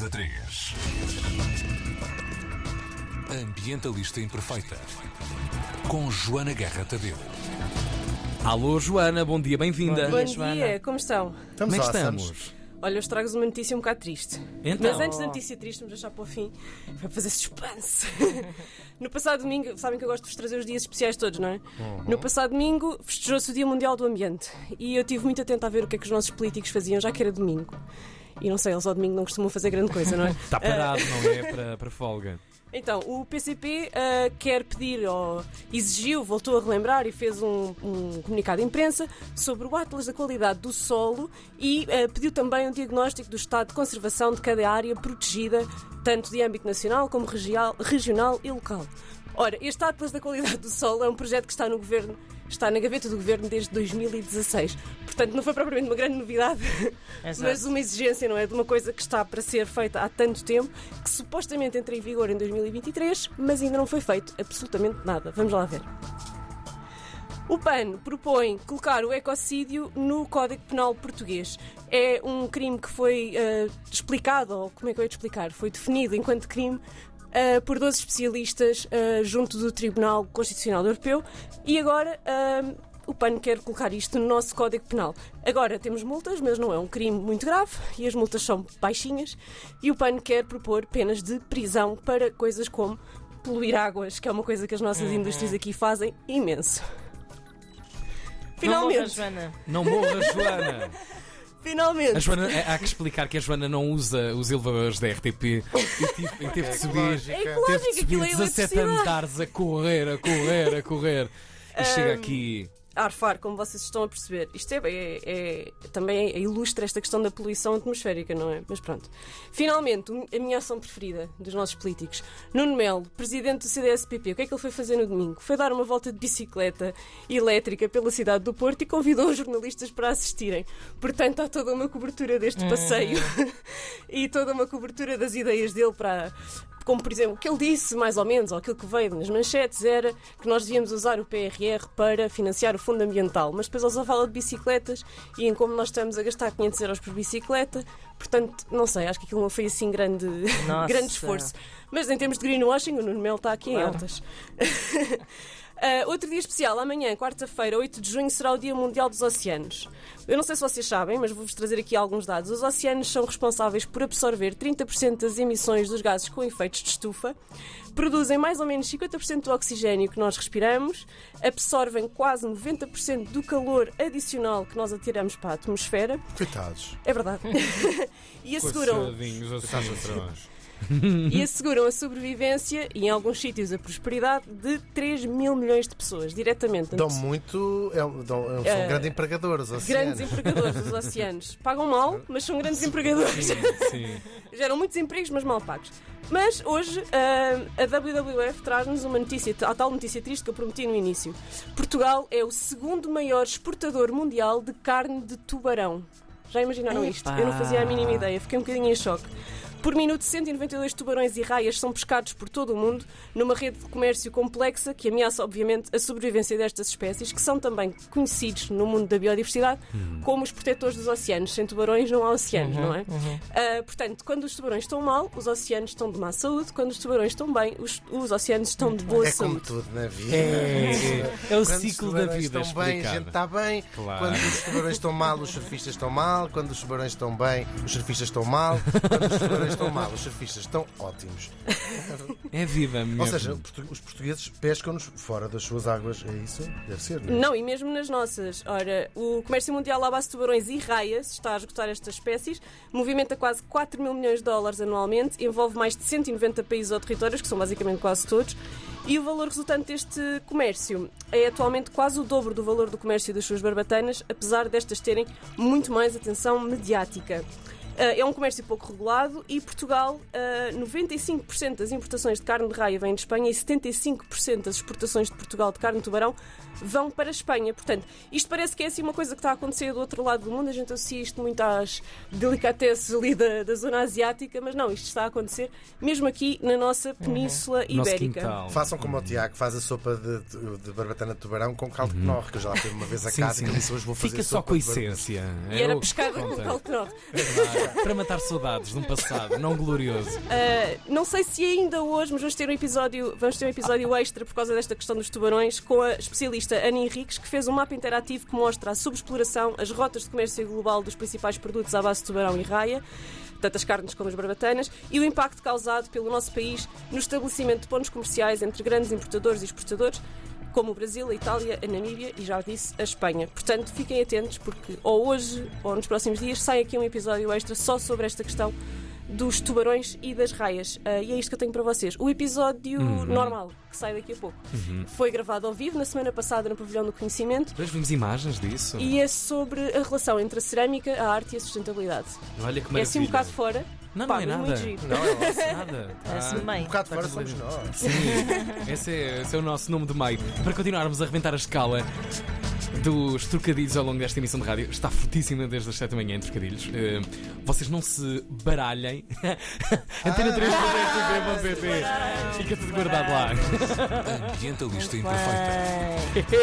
da 3. Ambientalista Imperfeita. Com Joana Guerra Tadeu. Alô, Joana, bom dia, bem-vinda. Bom Joana. dia, como estão? Como Estamos é que awesome. estamos? Olha, eu trago-vos uma notícia um bocado triste. Então. Mas antes da notícia triste, vamos deixar para o fim, para fazer suspense. no passado domingo, sabem que eu gosto de vos trazer os dias especiais todos, não é? No passado domingo, festejou-se o Dia Mundial do Ambiente. E eu estive muito atenta a ver o que é que os nossos políticos faziam, já que era domingo. E não sei, eles ao domingo não costumam fazer grande coisa, não é? Está parado, não é? Para, para folga. Então, o PCP ah, quer pedir, ou exigiu, voltou a relembrar e fez um, um comunicado de imprensa sobre o Atlas da qualidade do solo e ah, pediu também um diagnóstico do estado de conservação de cada área protegida, tanto de âmbito nacional como regial- regional e local. Ora, este Atlas da qualidade do solo é um projeto que está no governo, está na gaveta do governo desde 2016. Portanto, não foi propriamente uma grande novidade, Exato. mas uma exigência, não é? De uma coisa que está para ser feita há tanto tempo, que supostamente entra em vigor em 2023, mas ainda não foi feito absolutamente nada. Vamos lá ver. O PAN propõe colocar o ecocídio no Código Penal português. É um crime que foi eh, explicado, ou como é que eu ia te explicar? Foi definido enquanto crime eh, por 12 especialistas eh, junto do Tribunal Constitucional Europeu e agora eh, o PAN quer colocar isto no nosso Código Penal. Agora temos multas, mas não é um crime muito grave e as multas são baixinhas e o PAN quer propor penas de prisão para coisas como poluir águas, que é uma coisa que as nossas indústrias aqui fazem imenso. Não morra, Finalmente, Joana. Não morra, Joana. Finalmente. A Joana, é- há que explicar que a Joana não usa os elevadores da RTP e teve, e teve de subir. É Teve de subir aquilo é 17 eletricidade. andares a correr, a correr, a correr. E chega aqui. Arfar, como vocês estão a perceber. Isto é, é- é- também ilustra esta questão da poluição atmosférica, não é? Mas pronto. Finalmente, a minha ação preferida dos nossos políticos. Nuno Melo, presidente do CDSPP, o que é que ele foi fazer no domingo? Foi dar uma volta de bicicleta elétrica pela cidade do Porto e convidou os jornalistas para assistirem. Portanto, há toda uma cobertura deste passeio e toda uma cobertura das ideias dele para. Como, por exemplo, o que ele disse, mais ou menos, ou aquilo que veio nas manchetes, era que nós devíamos usar o PRR para financiar o fundo ambiental. Mas depois ele só fala de bicicletas e em como nós estamos a gastar 500 euros por bicicleta. Portanto, não sei, acho que aquilo não foi assim grande, grande esforço. Mas em termos de greenwashing, o Nuno Melo está aqui em Claro. altas. Ah, outro dia especial, amanhã, quarta-feira, 8 de junho, será o Dia Mundial dos Oceanos. Eu não sei se vocês sabem, mas vou-vos trazer aqui alguns dados. Os oceanos são responsáveis por absorver 30% das emissões dos gases com efeitos de estufa, produzem mais ou menos 50% do oxigênio que nós respiramos, absorvem quase 90% do calor adicional que nós atiramos para a atmosfera. Coitados. É verdade. e asseguram Coitadinhos, os patrões. e asseguram a sobrevivência e, em alguns sítios, a prosperidade de 3 mil milhões de pessoas, diretamente. Dão muito. É, dão- são Eh, grandes empregadores. Grandes oceanos. empregadores dos oceanos. Pagam mal, mas são grandes empregadores. Sim, sim. Geram muitos empregos, mas mal pagos. Mas hoje ah, a WWF traz-nos uma notícia, a tal notícia triste que eu prometi no início. Portugal é o segundo maior exportador mundial de carne de tubarão. Já imaginaram isto? Eu não fazia a mínima ideia, fiquei um bocadinho em choque. Por minuto, 192 tubarões e raias são pescados por todo o mundo, numa rede de comércio complexa que ameaça, obviamente, a sobrevivência destas espécies, que são também conhecidos no mundo da biodiversidade como os protetores dos oceanos. Sem tubarões não há oceanos, não é? Ah, portanto, quando os tubarões estão mal, os oceanos estão de má saúde. Quando os tubarões estão bem, os, os oceanos estão de boa É como saúde. tudo na vida. É, é o Quando os ciclo da tubarões vida estão bem, a gente está bem. Claro. Quando os tubarões estão mal, os surfistas estão mal. Quando os tubarões estão bem, os surfistas estão mal. Quando os tubarões estão mal, os surfistas estão ótimos. É vida mesmo. Ou seja, os portugueses pescam-nos fora das suas águas. É isso? Deve ser, não é? Não, e mesmo nas nossas. Ora, o comércio mundial à base de tubarões e raias está a esgotar estas espécies, movimenta quase 4 mil milhões de dólares anualmente, envolve mais de 190 países ou territórios, que são basicamente quase todos, e o valor resultante deste comércio é atualmente quase o dobro do valor do comércio das suas barbatanas, apesar destas terem muito mais atenção mediática. Ah, é um comércio pouco regulado e Portugal, ah, 95% das importações de carne de raia vêm de Espanha e 75% das exportações de Portugal de carne de tubarão vão para a Espanha. Portanto, isto parece que é assim uma coisa que está a acontecer do outro lado do mundo. A gente associa isto muito às delicatessen ali da, da zona asiática, mas não, isto está a acontecer mesmo aqui na nossa Península Nosso Ibérica. Façam como o Tiago, faz a sopa de, de, de barbatana de tubarão com caldo de knorr, que eu já lá fui uma vez a Sim, casa sim. e disse hoje vou fazer Fica só com a de essência. E era pescada com conta. calcanor. Para matar saudades de um passado não glorioso. Uh, não sei se ainda hoje, mas vamos ter um episódio, vamos ter um episódio extra por causa desta questão dos tubarões com a especialista Ana Henriques, que fez um mapa interativo que mostra a subexploração, as rotas de comércio global dos principais produtos à base de tubarão e raia, tanto as carnes como as barbatanas, e o impacto causado pelo nosso país no estabelecimento de pontos comerciais entre grandes importadores e exportadores, como o Brasil, a Itália, a Namíbia e já disse a Espanha. Portanto, fiquem atentos porque ou hoje ou nos próximos dias sai aqui um episódio extra só sobre esta questão dos tubarões e das raias. Uh, e é isto que eu tenho para vocês. O episódio normal, que sai daqui a pouco, foi gravado ao vivo na semana passada no Pavilhão do Conhecimento Depois vimos imagens disso. e é sobre a relação entre a cerâmica, a arte e a sustentabilidade. Olha que É maravilha. assim um bocado fora. Não, Pá, não é nada. giro. Não, é vosso. Nada. Parece-me Ah, bem. Um bocado Tá fora somos nós. Sim, esse é, esse é o nosso nome do meio. Para continuarmos a arrebentar a escala dos trocadilhos ao longo desta emissão de rádio, está fortíssima desde as 7 da manhã em trocadilhos. Eh, vocês não se baralhem. Antena 3 Fica tudo guardado lá. Ambientalista Imperfeita. Bem.